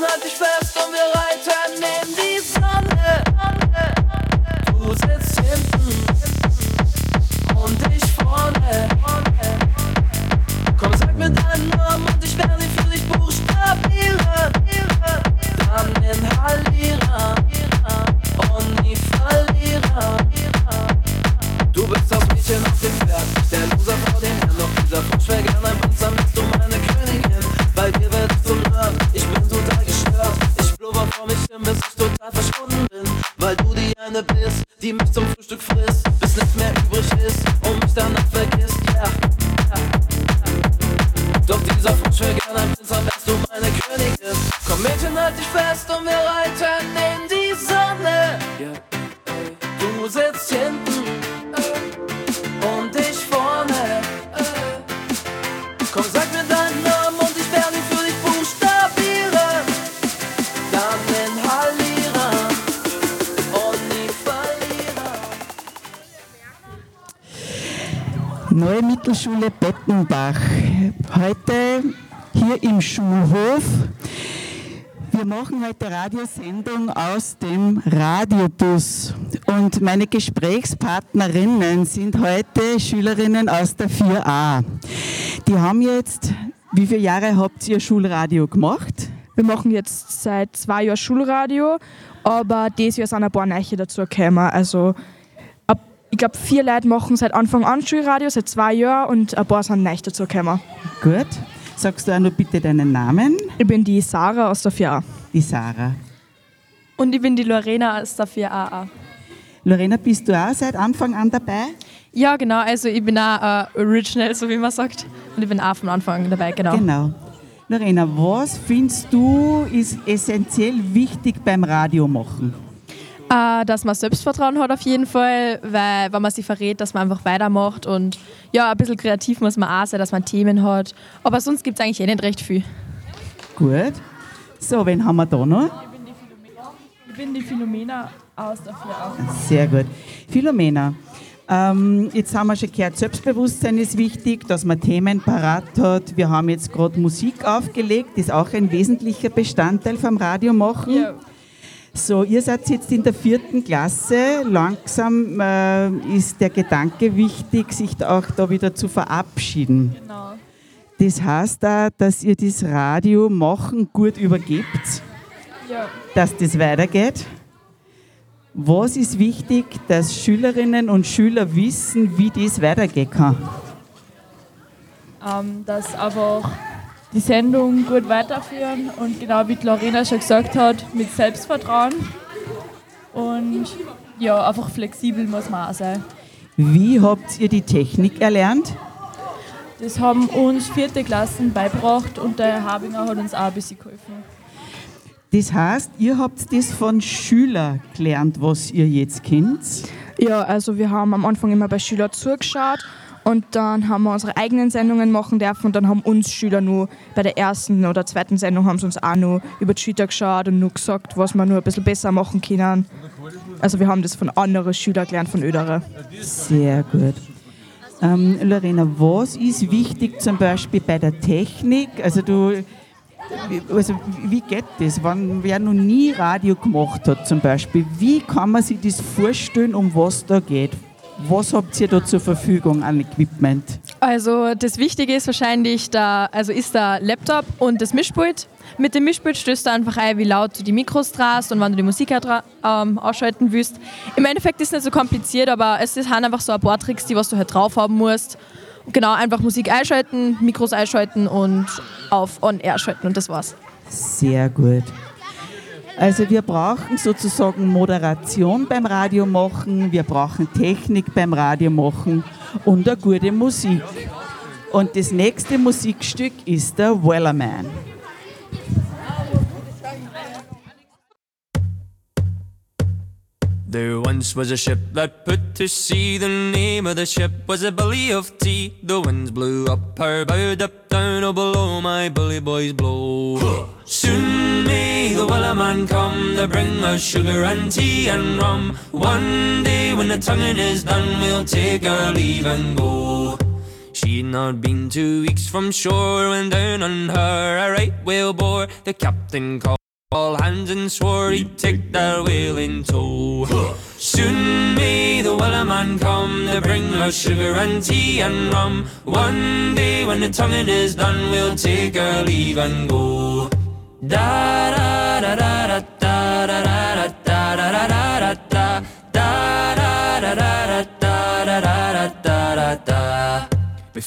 Mädchen, halt dich fest und wir reiten Mittelschule Bettenbach. Heute hier im Schulhof. Wir machen heute Radiosendung aus dem Radiobus. Und meine Gesprächspartnerinnen sind heute Schülerinnen aus der 4a. Die haben jetzt, wie viele Jahre habt ihr Schulradio gemacht? Wir machen jetzt seit zwei Jahren Schulradio, aber dieses Jahr sind ein paar neue dazu gekommen. Also ich glaube, vier Leute machen seit Anfang an Schulradio, seit zwei Jahren und ein paar sind neu dazu gekommen. Gut. Sagst du auch noch bitte deinen Namen? Ich bin die Sarah aus der 4a. Die Sarah. Und ich bin die Lorena aus der 4AA. Lorena, bist du auch seit Anfang an dabei? Ja, genau. Also ich bin auch äh, Original, so wie man sagt. Und ich bin auch von Anfang an dabei, genau. Genau. Lorena, was findest du ist essentiell wichtig beim Radio machen? Äh, dass man Selbstvertrauen hat auf jeden Fall, weil wenn man sich verrät, dass man einfach weitermacht und ja, ein bisschen kreativ muss man auch sein, dass man Themen hat. Aber sonst gibt es eigentlich eh nicht recht viel. Gut. So, wen haben wir da noch? Ich bin die Philomena aus der 4a. Sehr gut. Philomena, ähm, jetzt haben wir schon gehört, Selbstbewusstsein ist wichtig, dass man Themen parat hat. Wir haben jetzt gerade Musik aufgelegt, ist auch ein wesentlicher Bestandteil vom Radio machen. Ja. So, ihr seid jetzt in der vierten Klasse. Langsam äh, ist der Gedanke wichtig, sich auch da wieder zu verabschieden. Genau. Das heißt da, dass ihr das Radio machen gut übergibt, Ja. dass das weitergeht. Was ist wichtig, dass Schülerinnen und Schüler wissen, wie das weitergehen kann? ähm, dass einfach die Sendung gut weiterführen und genau wie Lorena schon gesagt hat, mit Selbstvertrauen und ja, einfach flexibel muss man auch sein. Wie habt ihr die Technik erlernt? Das haben uns vierte Klassen beigebracht und der Herr Habinger hat uns auch ein bisschen geholfen. Das heißt, ihr habt das von Schülern gelernt, was ihr jetzt kennt. Ja, also wir haben am Anfang immer bei Schülern zugeschaut und dann haben wir unsere eigenen Sendungen machen dürfen und dann haben uns Schüler nur bei der ersten oder zweiten Sendung haben sie uns auch nur über Schulter geschaut und nur gesagt, was wir nur ein bisschen besser machen können. Also wir haben das von anderen Schülern gelernt, von Ödere. Sehr gut. Ähm, Lorena, was ist wichtig zum Beispiel bei der Technik? Also du, also wie geht das, wenn wer noch nie Radio gemacht hat zum Beispiel? Wie kann man sich das vorstellen, um was da geht? Was habt ihr da zur Verfügung an Equipment? Also das Wichtige ist wahrscheinlich, der, also ist der Laptop und das Mischpult. Mit dem Mischpult stößt du einfach ein, wie laut du die Mikros drast und wann du die Musik ähm, ausschalten willst. Im Endeffekt ist es nicht so kompliziert, aber es sind einfach so ein paar Tricks, die was du halt drauf haben musst. Genau, einfach Musik einschalten, Mikros einschalten und auf On-Air schalten und das war's. Sehr gut. Also wir brauchen sozusagen Moderation beim Radio machen, wir brauchen Technik beim Radio machen und eine gute Musik. Und das nächste Musikstück ist der Wellerman. There once was a ship that put to sea. The name of the ship was a Billy of Tea. The winds blew up her bow, up down, oh below my bully boys blow. Soon may the Wellerman come to bring us sugar and tea and rum. One day when the tonguing is done, we'll take our leave and go. She'd not been two weeks from shore when down on her a right whale bore. The captain called. All hands and swore he'd take their whale in tow. Soon may the wellerman come to bring us sugar and tea and rum. One day when the tonguing is done, we'll take our leave and go. Da da da da da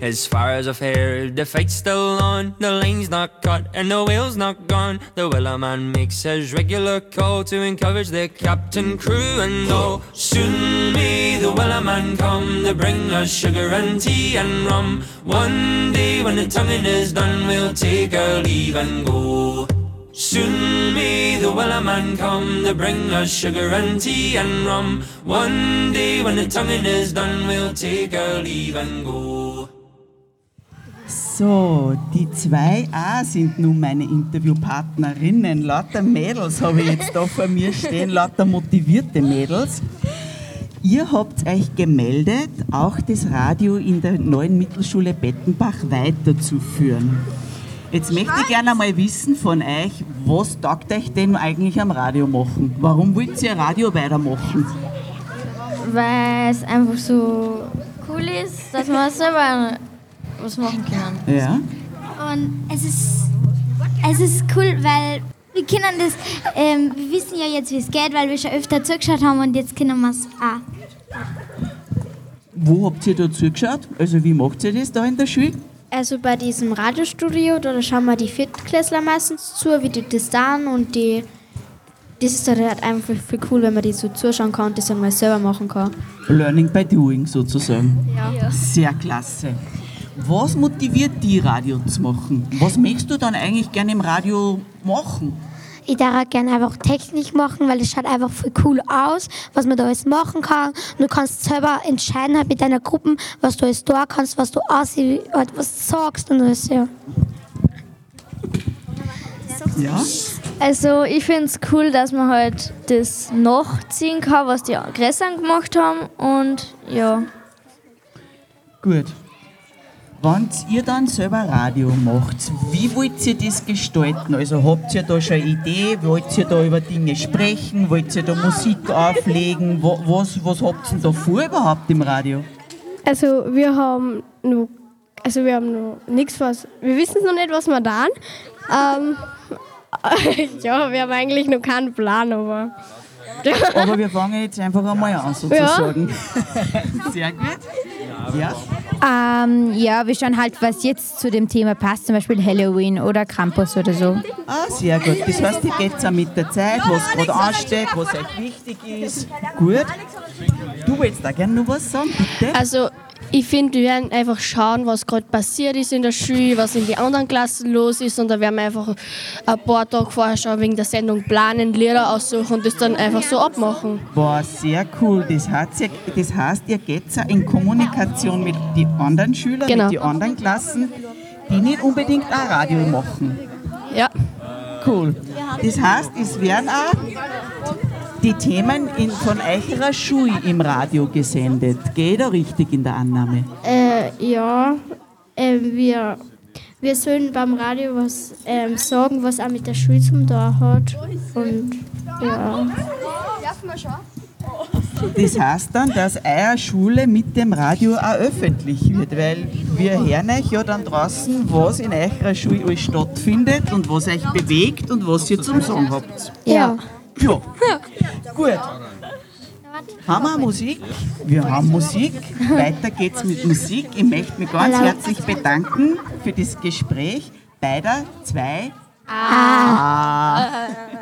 As far as I've heard, the fight's still on. The line's not cut and the whale's not gone. The wellerman makes his regular call to encourage the captain, crew, and all. Soon may the wellerman come to bring us sugar and tea and rum. One day when the tonguing is done, we'll take our leave and go. Soon may the wellerman come to bring us sugar and tea and rum. One day when the tonguing is done, we'll take our leave and go. So, die zwei A sind nun meine Interviewpartnerinnen. Lauter Mädels habe ich jetzt da vor mir stehen, lauter motivierte Mädels. Ihr habt euch gemeldet, auch das Radio in der neuen Mittelschule Bettenbach weiterzuführen. Jetzt möchte ich gerne mal wissen von euch, was taugt euch denn eigentlich am Radio machen? Warum wollt ihr Radio weitermachen? weil es einfach so cool ist, dass man selber was machen kann. Ja? Und es ist, es ist cool, weil wir können das, ähm, wir wissen ja jetzt, wie es geht, weil wir schon öfter zugeschaut haben und jetzt können wir es auch. Wo habt ihr da zugeschaut? Also wie macht ihr das da in der Schule? Also bei diesem Radiostudio, da schauen wir die Viertklässler meistens zu, wie die das dann und die. Das ist halt einfach viel cool, wenn man die so zuschauen kann und das dann mal selber machen kann. Learning by doing sozusagen. Ja. Sehr klasse. Was motiviert die Radio zu machen? Was möchtest du dann eigentlich gerne im Radio machen? Ich darf gerne einfach Technik machen, weil es schaut einfach voll cool aus, was man da alles machen kann. Und du kannst selber entscheiden halt mit deiner Gruppe, was du alles da kannst, was du aussiehst, halt was du sagst und alles, ja. Ja? Also ich finde es cool, dass man halt das nachziehen kann, was die Gräsern gemacht haben und ja. Gut. Wenn ihr dann selber Radio macht, wie wollt ihr das gestalten? Also habt ihr da schon eine Idee? Wollt ihr da über Dinge sprechen? Wollt ihr da Musik auflegen? Wa- Was, was habt ihr denn da vor überhaupt im Radio? Also wir haben noch, also wir haben noch nichts was, wir wissen noch nicht, was wir tun. Ähm, ja, wir haben eigentlich noch keinen Plan, aber Aber wir fangen jetzt einfach einmal an, sozusagen. Sehr gut. Ja. Ähm, ja, wir schauen halt, was jetzt zu dem Thema passt, zum Beispiel Halloween oder Krampus oder so. Ah, sehr gut. Das heißt, ihr geht auch mit der Zeit, was gerade ansteht, was euch wichtig ist. Gut. Du willst da gerne noch was sagen, bitte? also ich finde, wir werden einfach schauen, was gerade passiert ist in der Schule, was in den anderen Klassen los ist und da werden wir einfach ein paar Tage vorher schon wegen der Sendung planen, Lieder aussuchen und das dann einfach so abmachen. War sehr cool. Das heißt, ihr, das heißt, ihr geht auch in Kommunikation mit den anderen Schülern, Genau. mit den anderen Klassen, die nicht unbedingt auch Radio machen. Ja. Cool. Das heißt, es werden auch die Themen in, von eurer Schule im Radio gesendet. Geht da richtig in der Annahme? Äh, ja, äh, wir, wir sollen beim Radio was ähm, sagen, was auch mit der Schule zum da hat. Und ja. Das heißt dann, dass eure Schule mit dem Radio auch öffentlich wird, weil wir hören euch ja dann draußen, was in eurer Schule alles stattfindet und was euch bewegt und was ihr zum Sagen habt. Ja. Ja. Gut. Haben wir Musik? Wir haben Musik. Weiter geht's mit Musik. Ich möchte mich ganz herzlich bedanken für das Gespräch beider zwei A. Baut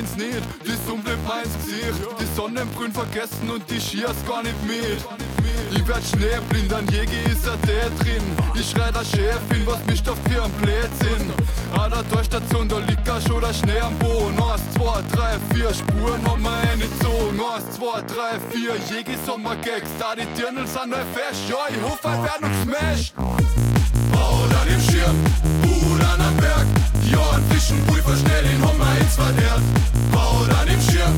kennt's nicht? Die Summe Preis Gesicht. Die Sonnenbrünn vergessen und die Skiers gar nicht mit. Ich werd schneeblind, an Jäger ist er der drin. Ich schrei der Chefin, was mich auf für ein Blödsinn. An der Torstation, da liegt gar schon der Schnee am Boden. Eins, zwei, drei, vier Spuren haben wir eingezogen. Eins, zwei, drei, vier Jäger Sommergags. Da die Dirndl sind neu fest. Ja, ich hoffe, wir werden uns smashed. Baut an dem Schirm, an am Berg. Ein Fischen, Pulver, schnell den Hummer ins Verderb. Baut an dem Schirm,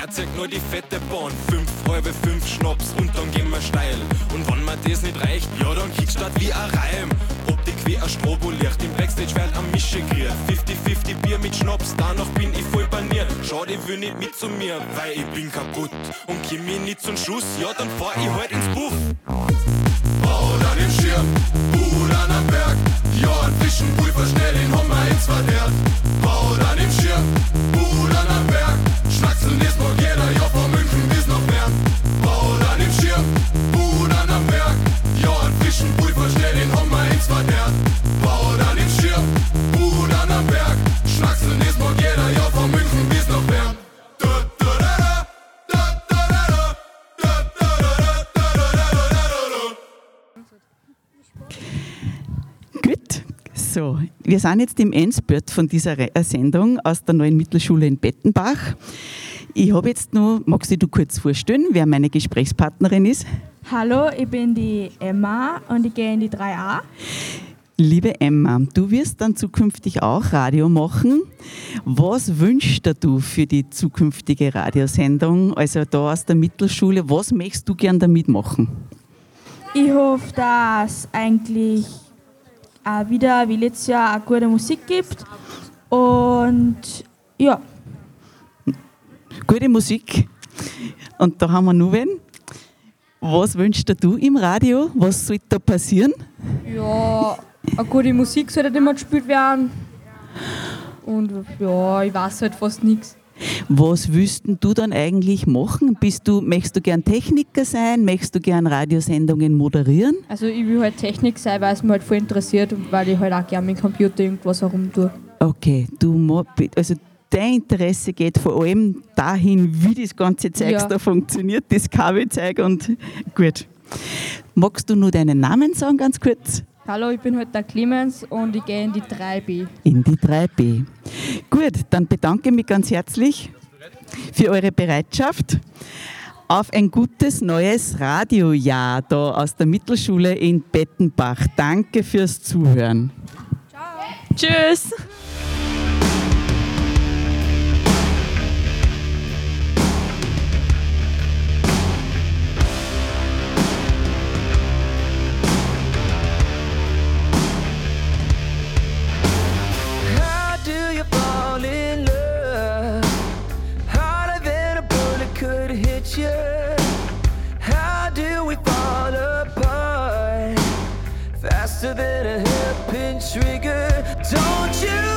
Er zeigt nur die fette Bahn. Fünf halbe, fünf Schnaps und dann gehen wir steil. Und wenn mir das nicht reicht, ja, dann Kickstart wie ein Reim. Optik wie ein Strobolicht, im Backstage wird am Mische kriegt. 50-50 Bier mit Schnaps, danach bin ich voll baniert. Schade, ich will nicht mit zu mir, weil ich bin kaputt. Und komm mir nicht zum Schuss, ja, dann fahr ich halt ins Buff. Baut an dem Schirm, Hut an am Berg. Ja, ein Fischen, Pulver, schnell den Hummer ins Verderb. Baut an dem Schirm, Hut an am Berg. Schnackseln ist links verkehrt, bau dann den Schirm, Rudern am Berg, schlagst du nächstes Mal jeder, ja von München bis nach Bern. Gut, so, wir sind jetzt im Endspurt von dieser Sendung aus der neuen Mittelschule in Bettenbach. Ich habe jetzt nur, magst du dir kurz vorstellen, wer meine Gesprächspartnerin ist? Hallo, ich bin die Emma und ich gehe in die 3a. Liebe Emma, du wirst dann zukünftig auch Radio machen. Was wünschst du für die zukünftige Radiosendung, also da aus der Mittelschule, was möchtest du gern damit machen? Ich hoffe, dass eigentlich auch wieder wie letztes Jahr auch gute Musik gibt. Und ja, Gute Musik. Und da haben wir nur wen. Was wünschst du im Radio? Was soll da passieren? Ja, eine gute Musik sollte immer gespielt werden. Und ja, ich weiß halt fast nichts. Was willst denn du dann eigentlich machen? Bist du, möchtest du gern Techniker sein? Möchtest du gern Radiosendungen moderieren? Also ich will halt Technik sein, weil es mich halt voll interessiert und weil ich halt auch gerne mit dem Computer irgendwas herumtue. Okay, du, also dein Interesse geht vor allem dahin, wie das ganze Zeug Ja. da funktioniert, das Kabelzeug und gut. Magst du nur deinen Namen sagen, ganz kurz? Hallo, ich bin halt der Clemens und ich gehe in die 3B. In die 3B. Gut, dann bedanke ich mich ganz herzlich für eure Bereitschaft auf ein gutes neues Radiojahr da aus der Mittelschule in Bettenbach. Danke fürs Zuhören. Tschüss! faster than a hairpin trigger. Don't you?